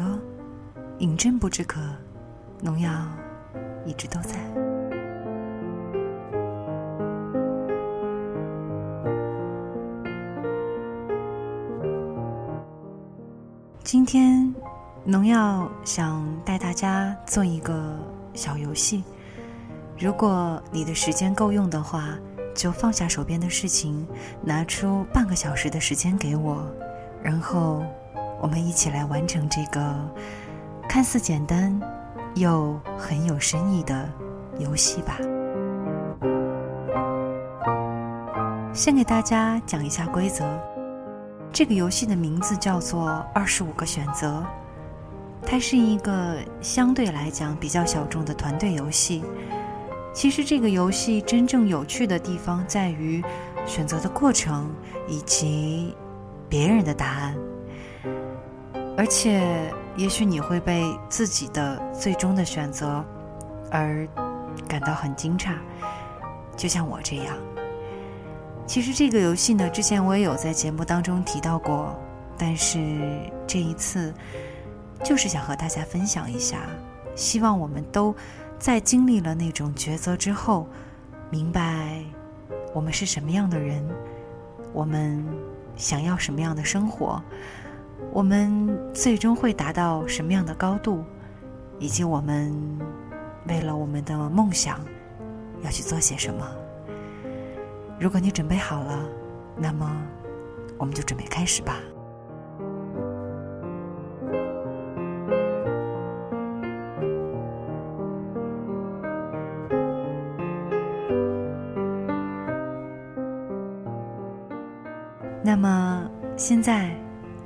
邻居的耳朵，饮鸩不知渴，农药一直都在。今天，农药想带大家做一个小游戏。如果你的时间够用的话，就放下手边的事情，拿出半个小时的时间给我，然后我们一起来完成这个看似简单又很有深意的游戏吧。先给大家讲一下规则，这个游戏的名字叫做“二十五个选择”，它是一个相对来讲比较小众的团队游戏。其实这个游戏真正有趣的地方在于选择的过程以及别人的答案，而且也许你会被自己的最终的选择而感到很惊诧，就像我这样。其实这个游戏呢，之前我也有在节目当中提到过，但是这一次就是想和大家分享一下，希望我们都。在经历了那种抉择之后，明白我们是什么样的人，我们想要什么样的生活，我们最终会达到什么样的高度，以及我们为了我们的梦想要去做些什么。如果你准备好了，那么我们就准备开始吧。那么，现在，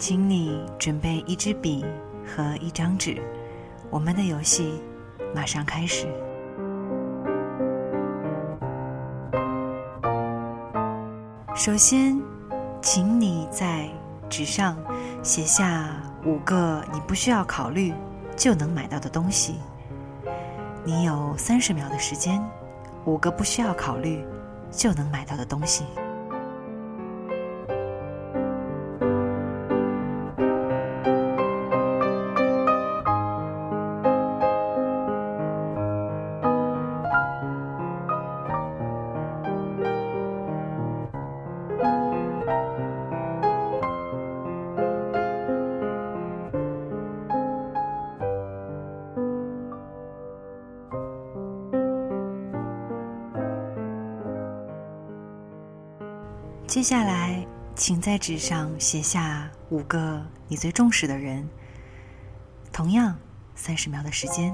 请你准备一支笔和一张纸，我们的游戏马上开始。首先，请你在纸上写下五个你不需要考虑就能买到的东西。你有三十秒的时间，五个不需要考虑就能买到的东西。接下来，请在纸上写下五个你最重视的人。同样，三十秒的时间，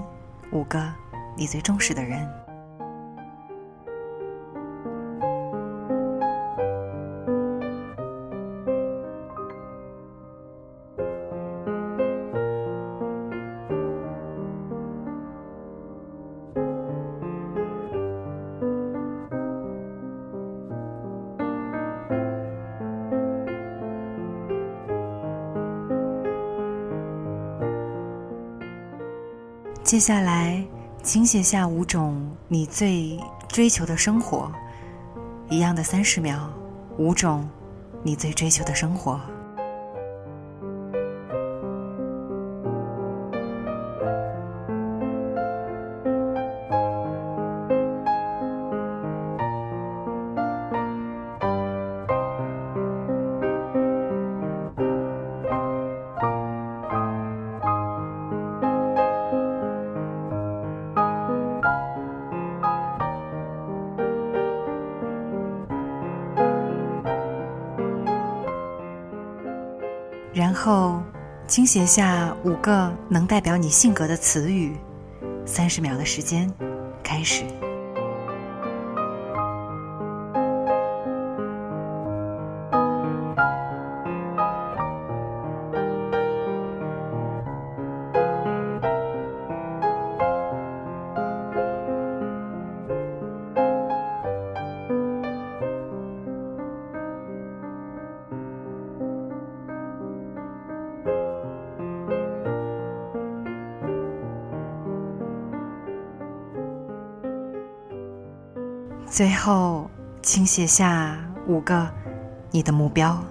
五个你最重视的人。下来，请写下五种你最追求的生活。一样的三十秒，五种你最追求的生活。后，请写下五个能代表你性格的词语。三十秒的时间，开始。最后，请写下五个你的目标。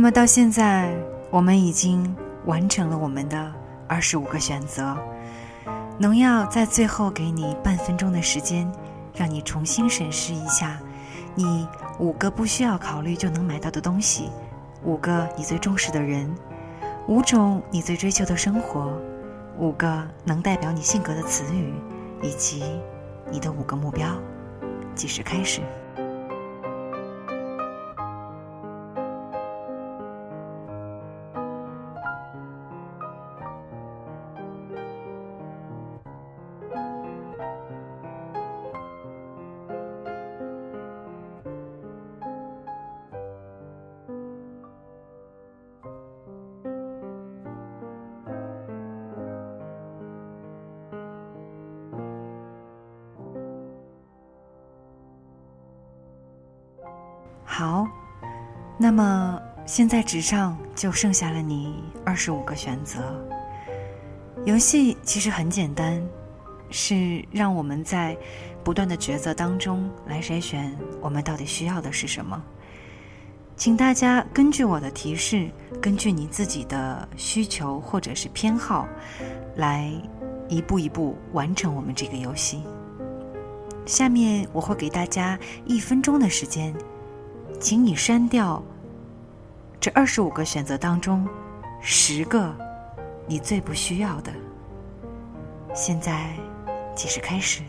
那么到现在，我们已经完成了我们的二十五个选择。农药在最后给你半分钟的时间，让你重新审视一下，你五个不需要考虑就能买到的东西，五个你最重视的人，五种你最追求的生活，五个能代表你性格的词语，以及你的五个目标。计时开始。好，那么现在纸上就剩下了你二十五个选择。游戏其实很简单，是让我们在不断的抉择当中来筛选我们到底需要的是什么。请大家根据我的提示，根据你自己的需求或者是偏好，来一步一步完成我们这个游戏。下面我会给大家一分钟的时间。请你删掉这二十五个选择当中十个你最不需要的。现在，计时开始。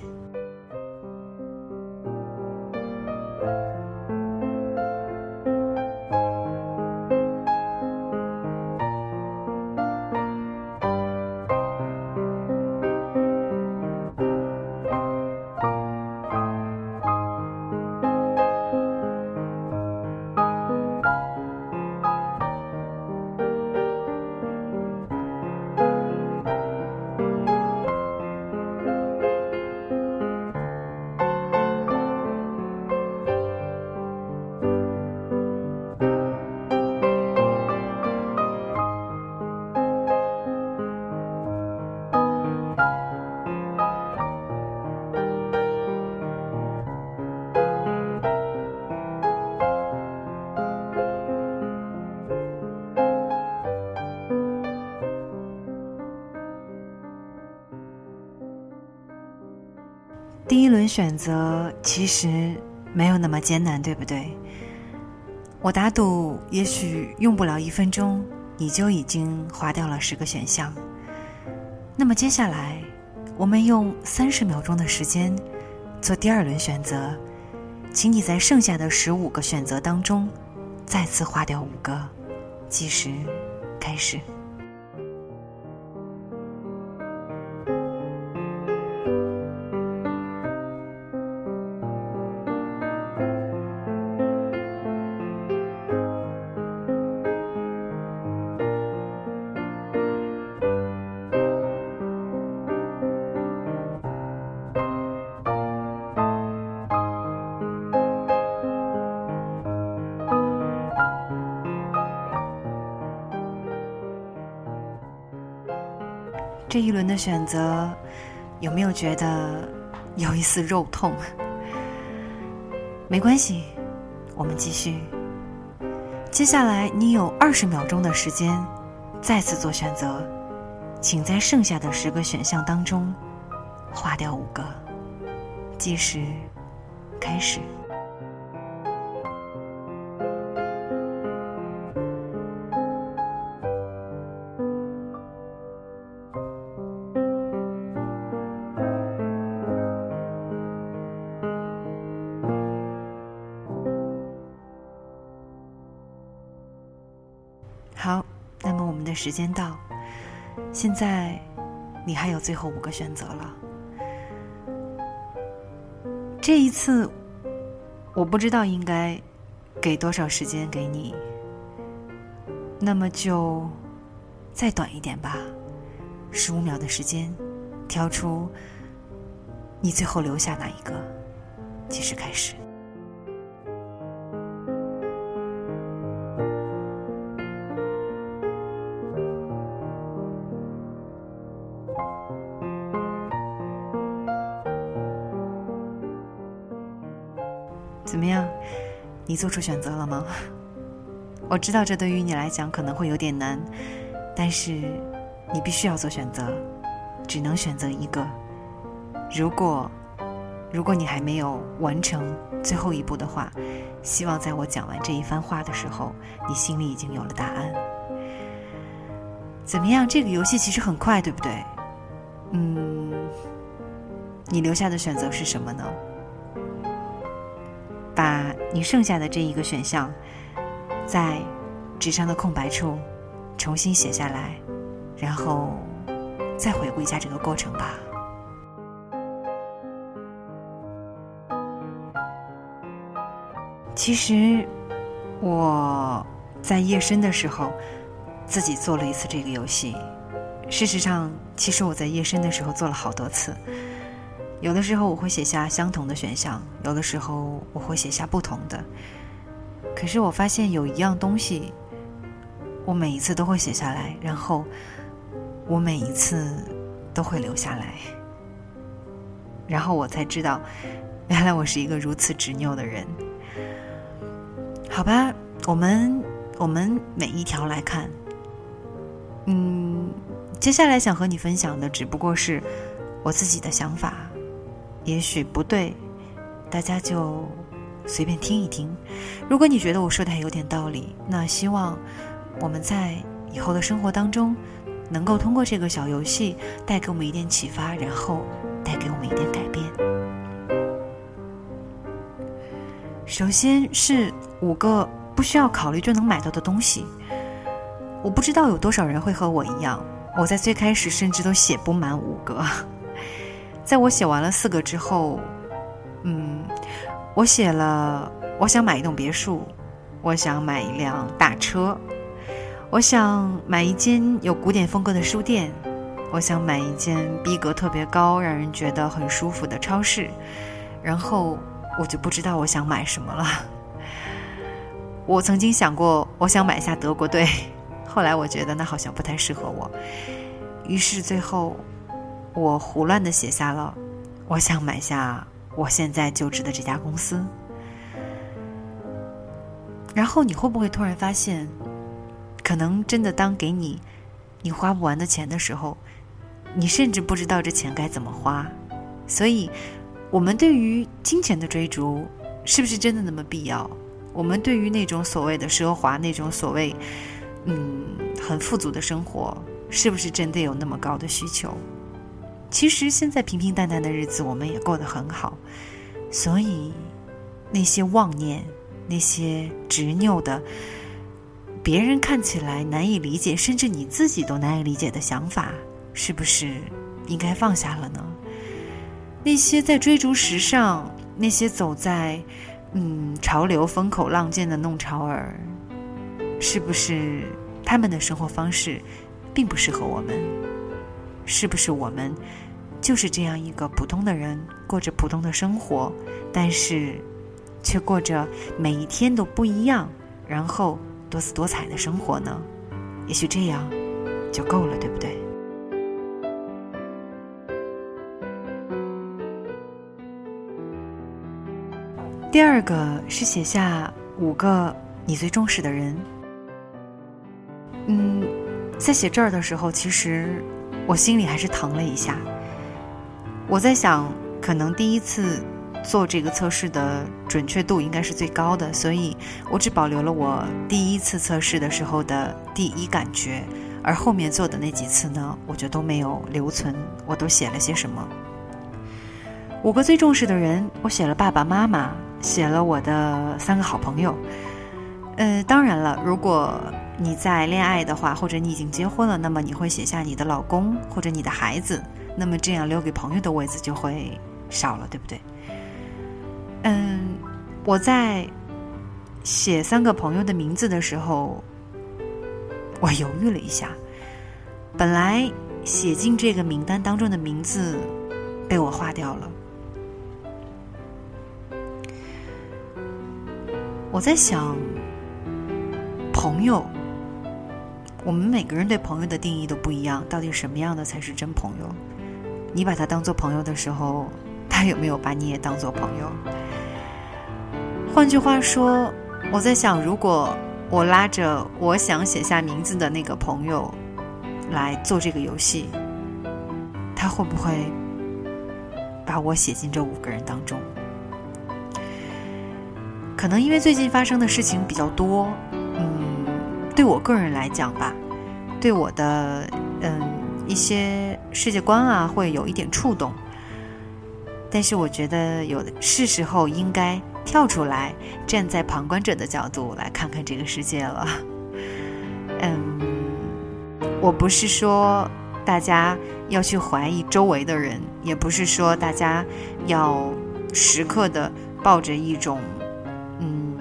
选择其实没有那么艰难，对不对？我打赌，也许用不了一分钟，你就已经划掉了十个选项。那么接下来，我们用三十秒钟的时间做第二轮选择，请你在剩下的十五个选择当中，再次划掉五个，计时开始。选择，有没有觉得有一丝肉痛？没关系，我们继续。接下来你有二十秒钟的时间，再次做选择，请在剩下的十个选项当中划掉五个。计时开始。时间到，现在你还有最后五个选择了。这一次，我不知道应该给多少时间给你，那么就再短一点吧，十五秒的时间，挑出你最后留下哪一个，计时开始。你做出选择了吗？我知道这对于你来讲可能会有点难，但是你必须要做选择，只能选择一个。如果如果你还没有完成最后一步的话，希望在我讲完这一番话的时候，你心里已经有了答案。怎么样？这个游戏其实很快，对不对？嗯，你留下的选择是什么呢？把你剩下的这一个选项，在纸上的空白处重新写下来，然后再回顾一下这个过程吧。其实我在夜深的时候自己做了一次这个游戏。事实上，其实我在夜深的时候做了好多次。有的时候我会写下相同的选项，有的时候我会写下不同的。可是我发现有一样东西，我每一次都会写下来，然后我每一次都会留下来，然后我才知道，原来我是一个如此执拗的人。好吧，我们我们每一条来看。嗯，接下来想和你分享的只不过是我自己的想法，也许不对，大家就随便听一听。如果你觉得我说的还有点道理，那希望我们在以后的生活当中，能够通过这个小游戏带给我们一点启发，然后带给我们一点改变。首先是五个不需要考虑就能买到的东西。我不知道有多少人会和我一样，我在最开始甚至都写不满五个。在我写完了四个之后，嗯，我写了：我想买一栋别墅，我想买一辆大车，我想买一间有古典风格的书店，我想买一间逼格特别高、让人觉得很舒服的超市，然后。我就不知道我想买什么了。我曾经想过，我想买下德国队，后来我觉得那好像不太适合我，于是最后我胡乱的写下了，我想买下我现在就职的这家公司。然后你会不会突然发现，可能真的当给你你花不完的钱的时候，你甚至不知道这钱该怎么花，所以。我们对于金钱的追逐，是不是真的那么必要？我们对于那种所谓的奢华、那种所谓嗯很富足的生活，是不是真的有那么高的需求？其实现在平平淡淡的日子，我们也过得很好。所以那些妄念、那些执拗的、别人看起来难以理解，甚至你自己都难以理解的想法，是不是应该放下了呢？那些在追逐时尚、那些走在嗯潮流风口浪尖的弄潮儿，是不是他们的生活方式并不适合我们？是不是我们就是这样一个普通的人，过着普通的生活，但是却过着每一天都不一样，然后多姿多彩的生活呢？也许这样就够了，对不对？第二个是写下五个你最重视的人。嗯，在写这儿的时候，其实我心里还是疼了一下。我在想，可能第一次做这个测试的准确度应该是最高的，所以我只保留了我第一次测试的时候的第一感觉，而后面做的那几次呢，我就都没有留存，我都写了些什么。五个最重视的人，我写了爸爸妈妈。写了我的三个好朋友，呃，当然了，如果你在恋爱的话，或者你已经结婚了，那么你会写下你的老公或者你的孩子，那么这样留给朋友的位子就会少了，对不对？嗯，我在写三个朋友的名字的时候，我犹豫了一下，本来写进这个名单当中的名字被我划掉了。我在想，朋友，我们每个人对朋友的定义都不一样。到底什么样的才是真朋友？你把他当做朋友的时候，他有没有把你也当做朋友？换句话说，我在想，如果我拉着我想写下名字的那个朋友来做这个游戏，他会不会把我写进这五个人当中？可能因为最近发生的事情比较多，对我个人来讲吧，对我的嗯一些世界观啊，会有一点触动。但是我觉得有的是时候应该跳出来，站在旁观者的角度来看看这个世界了。嗯，我不是说大家要去怀疑周围的人，也不是说大家要时刻的抱着一种嗯。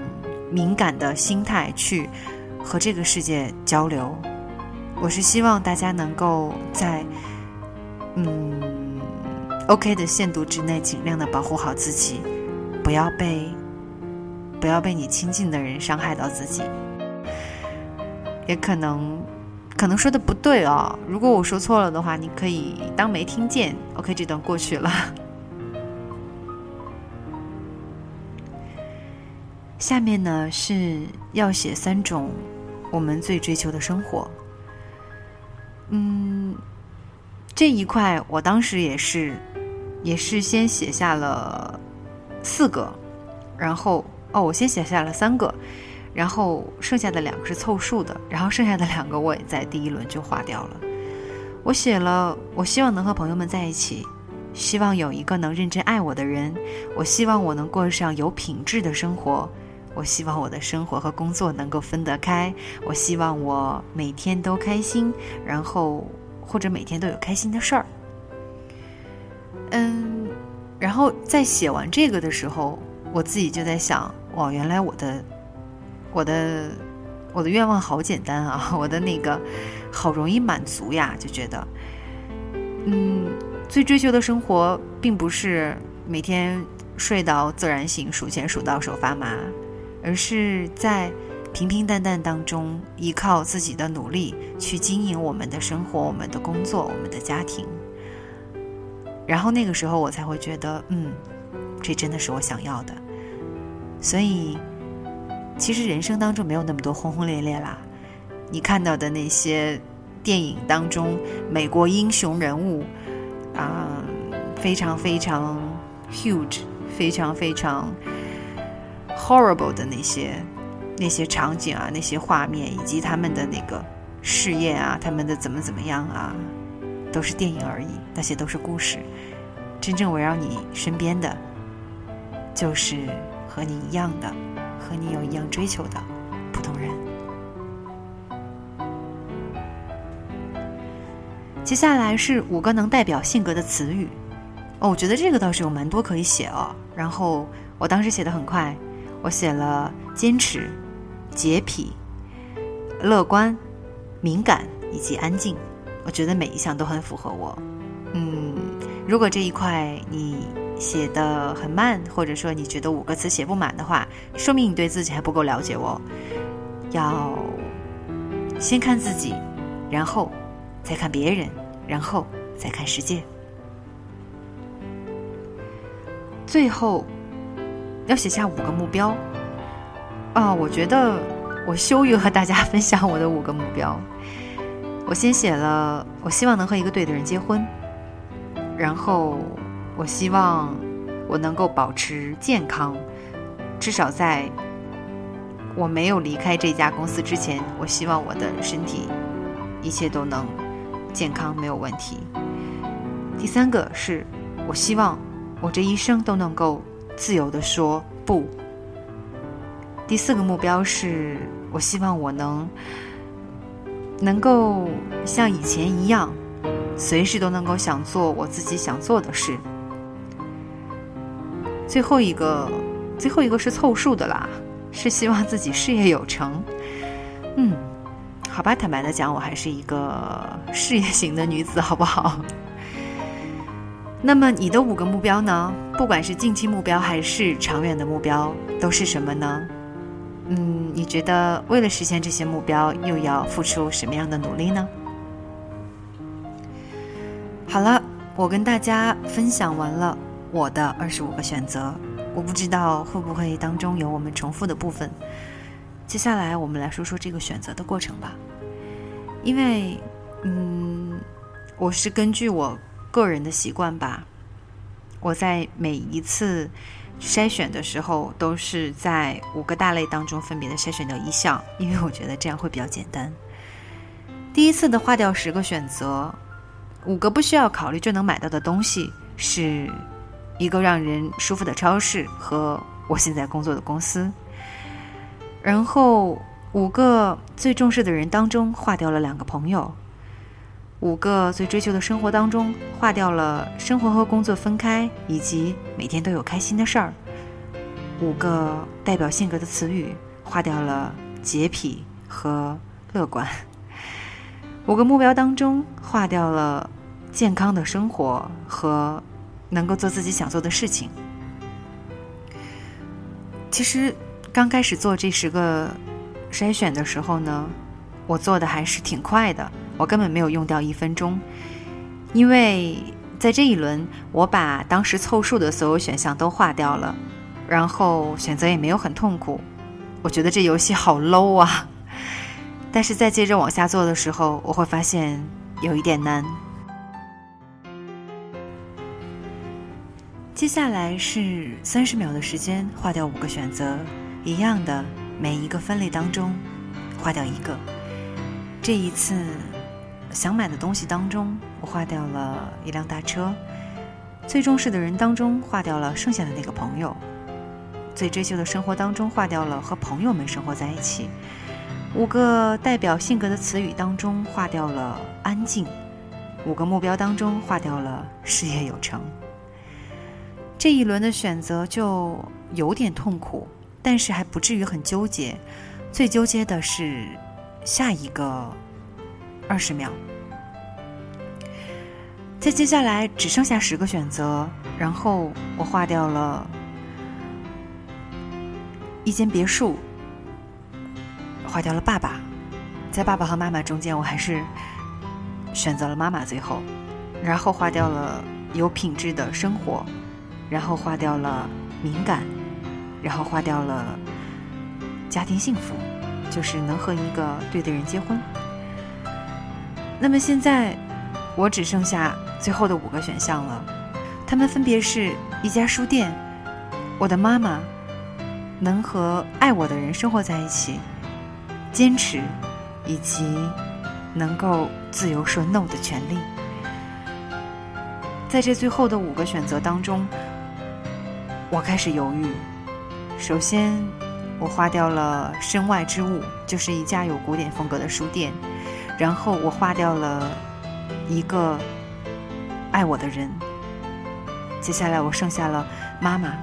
敏感的心态去和这个世界交流，我是希望大家能够在嗯 OK 的限度之内，尽量的保护好自己，不要被不要被你亲近的人伤害到自己。也可能可能说的不对哦，如果我说错了的话，你可以当没听见。OK，这段过去了。下面呢是要写三种我们最追求的生活。嗯，这一块我当时也是，也是先写下了四个，然后哦，我先写下了三个，然后剩下的两个是凑数的，然后剩下的两个我也在第一轮就划掉了。我写了，我希望能和朋友们在一起，希望有一个能认真爱我的人，我希望我能过上有品质的生活。我希望我的生活和工作能够分得开。我希望我每天都开心，然后或者每天都有开心的事儿。嗯，然后在写完这个的时候，我自己就在想：哇，原来我的我的我的愿望好简单啊！我的那个好容易满足呀，就觉得，嗯，最追求的生活并不是每天睡到自然醒，数钱数到手发麻。而是在平平淡淡当中，依靠自己的努力去经营我们的生活、我们的工作、我们的家庭。然后那个时候，我才会觉得，嗯，这真的是我想要的。所以，其实人生当中没有那么多轰轰烈烈啦。你看到的那些电影当中，美国英雄人物啊，非常非常 huge，非常非常。Horrible 的那些那些场景啊，那些画面，以及他们的那个事业啊，他们的怎么怎么样啊，都是电影而已。那些都是故事。真正围绕你身边的，就是和你一样的，和你有一样追求的普通人。接下来是五个能代表性格的词语。哦，我觉得这个倒是有蛮多可以写哦。然后我当时写的很快。我写了坚持、洁癖、乐观、敏感以及安静。我觉得每一项都很符合我。嗯，如果这一块你写的很慢，或者说你觉得五个词写不满的话，说明你对自己还不够了解我。要先看自己，然后再看别人，然后再看世界，最后。要写下五个目标啊！我觉得我羞于和大家分享我的五个目标。我先写了，我希望能和一个对的人结婚，然后我希望我能够保持健康，至少在我没有离开这家公司之前，我希望我的身体一切都能健康，没有问题。第三个是我希望我这一生都能够。自由的说不。第四个目标是我希望我能能够像以前一样，随时都能够想做我自己想做的事。最后一个，最后一个是凑数的啦，是希望自己事业有成。嗯，好吧，坦白的讲，我还是一个事业型的女子，好不好？那么你的五个目标呢？不管是近期目标还是长远的目标，都是什么呢？嗯，你觉得为了实现这些目标，又要付出什么样的努力呢？好了，我跟大家分享完了我的二十五个选择，我不知道会不会当中有我们重复的部分。接下来我们来说说这个选择的过程吧，因为，嗯，我是根据我个人的习惯吧，我在每一次筛选的时候，都是在五个大类当中分别的筛选掉一项，因为我觉得这样会比较简单。第一次的划掉十个选择，五个不需要考虑就能买到的东西，是一个让人舒服的超市和我现在工作的公司。然后五个最重视的人当中划掉了两个朋友，五个最追求的生活当中划掉了生活和工作分开，以及每天都有开心的事儿。五个代表性格的词语划掉了洁癖和乐观。五个目标当中划掉了健康的生活和能够做自己想做的事情。其实。刚开始做这十个筛选的时候呢，我做的还是挺快的，我根本没有用掉一分钟，因为在这一轮我把当时凑数的所有选项都划掉了，然后选择也没有很痛苦，我觉得这游戏好 low 啊！但是再接着往下做的时候，我会发现有一点难。接下来是三十秒的时间，划掉五个选择。一样的，每一个分类当中划掉一个。这一次想买的东西当中，我划掉了一辆大车；最重视的人当中划掉了剩下的那个朋友；最追求的生活当中划掉了和朋友们生活在一起；五个代表性格的词语当中划掉了安静；五个目标当中划掉了事业有成。这一轮的选择就有点痛苦。但是还不至于很纠结，最纠结的是下一个二十秒。在接下来只剩下十个选择，然后我划掉了一间别墅，划掉了爸爸，在爸爸和妈妈中间，我还是选择了妈妈。最后，然后划掉了有品质的生活，然后划掉了敏感。然后划掉了家庭幸福，就是能和一个对的人结婚。那么现在我只剩下最后的五个选项了，他们分别是一家书店、我的妈妈、能和爱我的人生活在一起、坚持，以及能够自由说 no 的权利。在这最后的五个选择当中，我开始犹豫。首先，我花掉了身外之物，就是一家有古典风格的书店。然后我划掉了一个爱我的人。接下来我剩下了妈妈、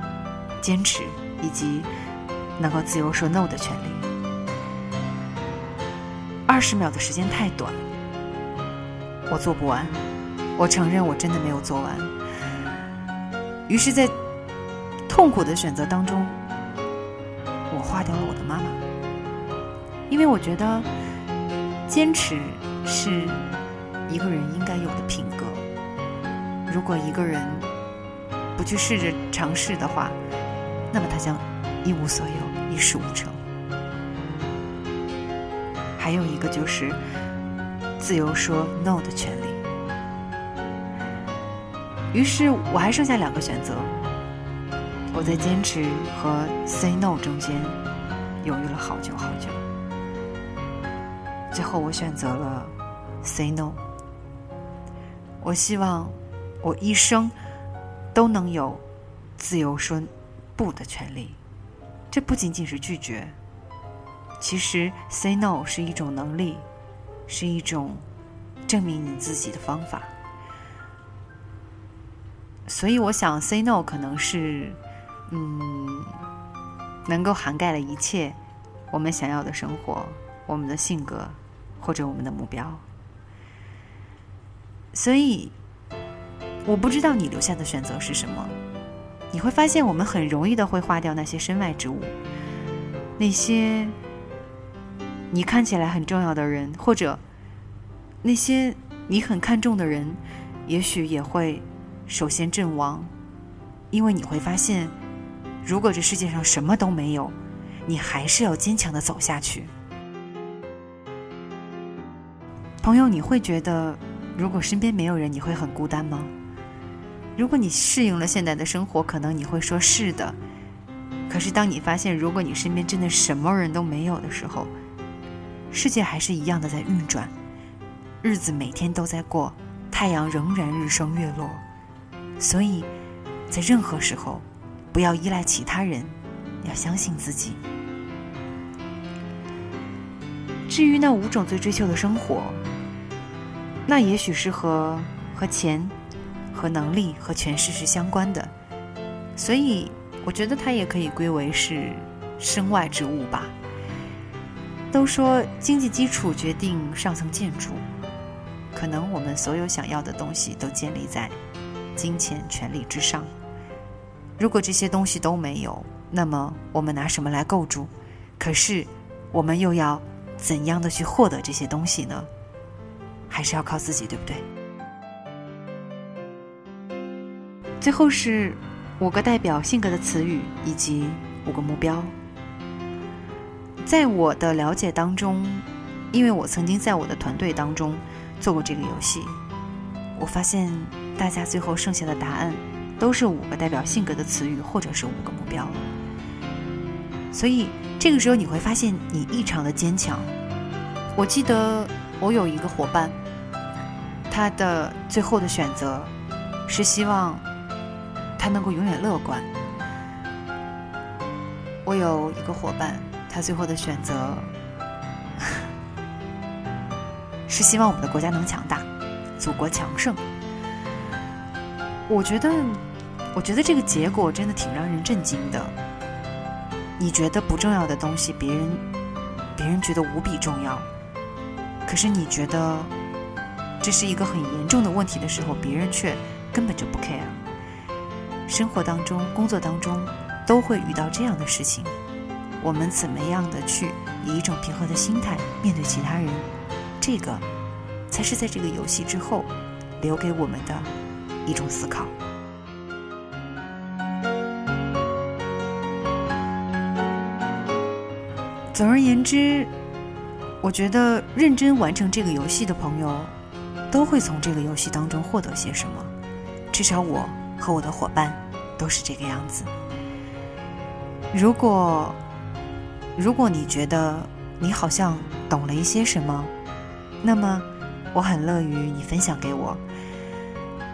坚持以及能够自由说 no 的权利。二十秒的时间太短，我做不完。我承认我真的没有做完。于是，在痛苦的选择当中。我划掉了我的妈妈，因为我觉得坚持是一个人应该有的品格。如果一个人不去试着尝试的话，那么他将一无所有，一事无成。还有一个就是自由说 no 的权利。于是我还剩下两个选择。我在坚持和 say no 中间犹豫了好久好久，最后我选择了 say no。我希望我一生都能有自由说不的权利。这不仅仅是拒绝，其实 say no 是一种能力，是一种证明你自己的方法。所以我想 say no 可能是。嗯，能够涵盖了一切我们想要的生活，我们的性格或者我们的目标。所以，我不知道你留下的选择是什么。你会发现，我们很容易的会划掉那些身外之物，那些你看起来很重要的人，或者那些你很看重的人，也许也会首先阵亡，因为你会发现。如果这世界上什么都没有，你还是要坚强的走下去。朋友，你会觉得如果身边没有人，你会很孤单吗？如果你适应了现在的生活，可能你会说是的。可是当你发现，如果你身边真的什么人都没有的时候，世界还是一样的在运转，日子每天都在过，太阳仍然日升月落。所以，在任何时候，不要依赖其他人，要相信自己。至于那五种最追求的生活，那也许是和和钱、和能力、和权势是相关的。所以，我觉得它也可以归为是身外之物吧。都说经济基础决定上层建筑，可能我们所有想要的东西都建立在。金钱、权力之上。如果这些东西都没有，那么我们拿什么来构筑？可是，我们又要怎样的去获得这些东西呢？还是要靠自己，对不对？最后是五个代表性格的词语以及五个目标。在我的了解当中，因为我曾经在我的团队当中做过这个游戏，我发现。大家最后剩下的答案，都是五个代表性格的词语，或者是五个目标。所以这个时候你会发现你异常的坚强。我记得我有一个伙伴，他的最后的选择是希望他能够永远乐观。我有一个伙伴，他最后的选择 是希望我们的国家能强大，祖国强盛。我觉得，我觉得这个结果真的挺让人震惊的。你觉得不重要的东西，别人别人觉得无比重要，可是你觉得这是一个很严重的问题的时候，别人却根本就不 care。生活当中、工作当中都会遇到这样的事情，我们怎么样的去以一种平和的心态面对其他人？这个才是在这个游戏之后留给我们的。一种思考。总而言之，我觉得认真完成这个游戏的朋友，都会从这个游戏当中获得些什么。至少我和我的伙伴都是这个样子。如果如果你觉得你好像懂了一些什么，那么我很乐于你分享给我。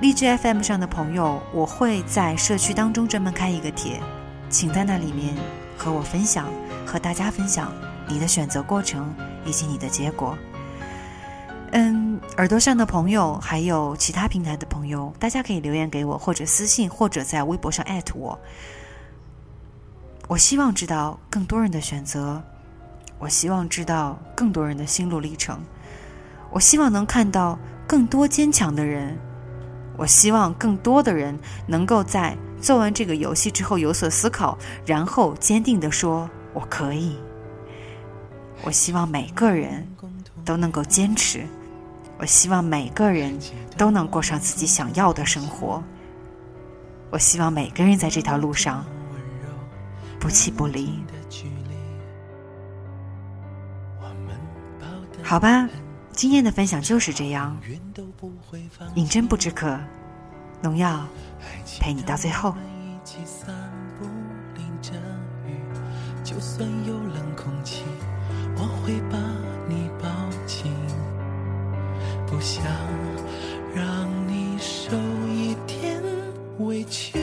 荔枝 FM 上的朋友，我会在社区当中专门开一个帖，请在那里面和我分享，和大家分享你的选择过程以及你的结果。嗯，耳朵上的朋友，还有其他平台的朋友，大家可以留言给我，或者私信，或者在微博上艾特我。我希望知道更多人的选择，我希望知道更多人的心路历程，我希望能看到更多坚强的人。我希望更多的人能够在做完这个游戏之后有所思考，然后坚定的说：“我可以。”我希望每个人都能够坚持，我希望每个人都能过上自己想要的生活。我希望每个人在这条路上不弃不离。好吧。今天的分享就是这样，饮鸩不止渴，农药陪你到最后。就算有冷空气，我会把，不想让你受一点委屈。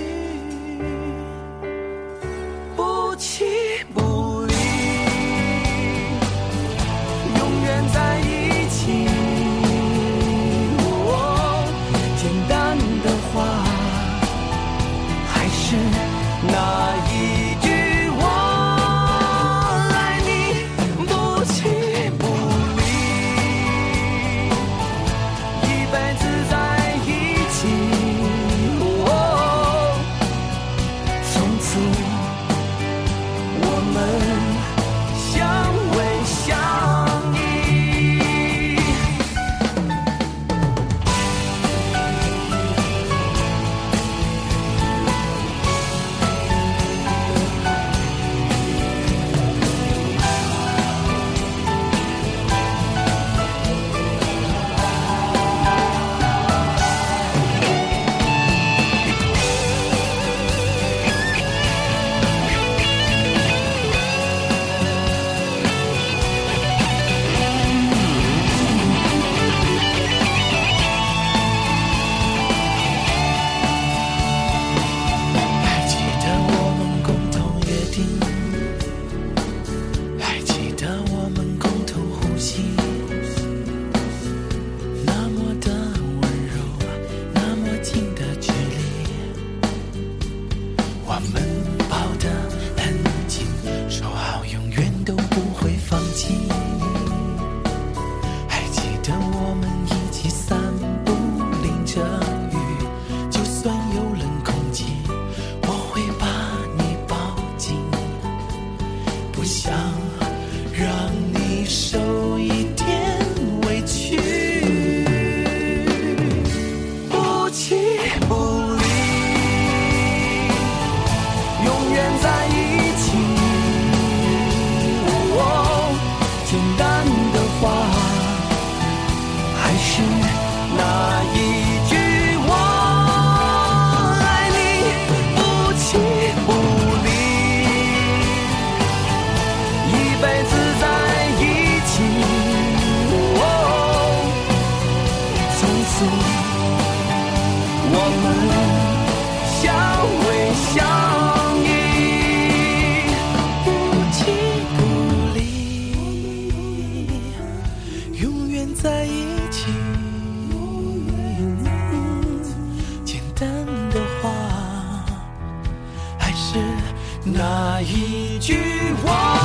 在一起。简单的话还是那一句话。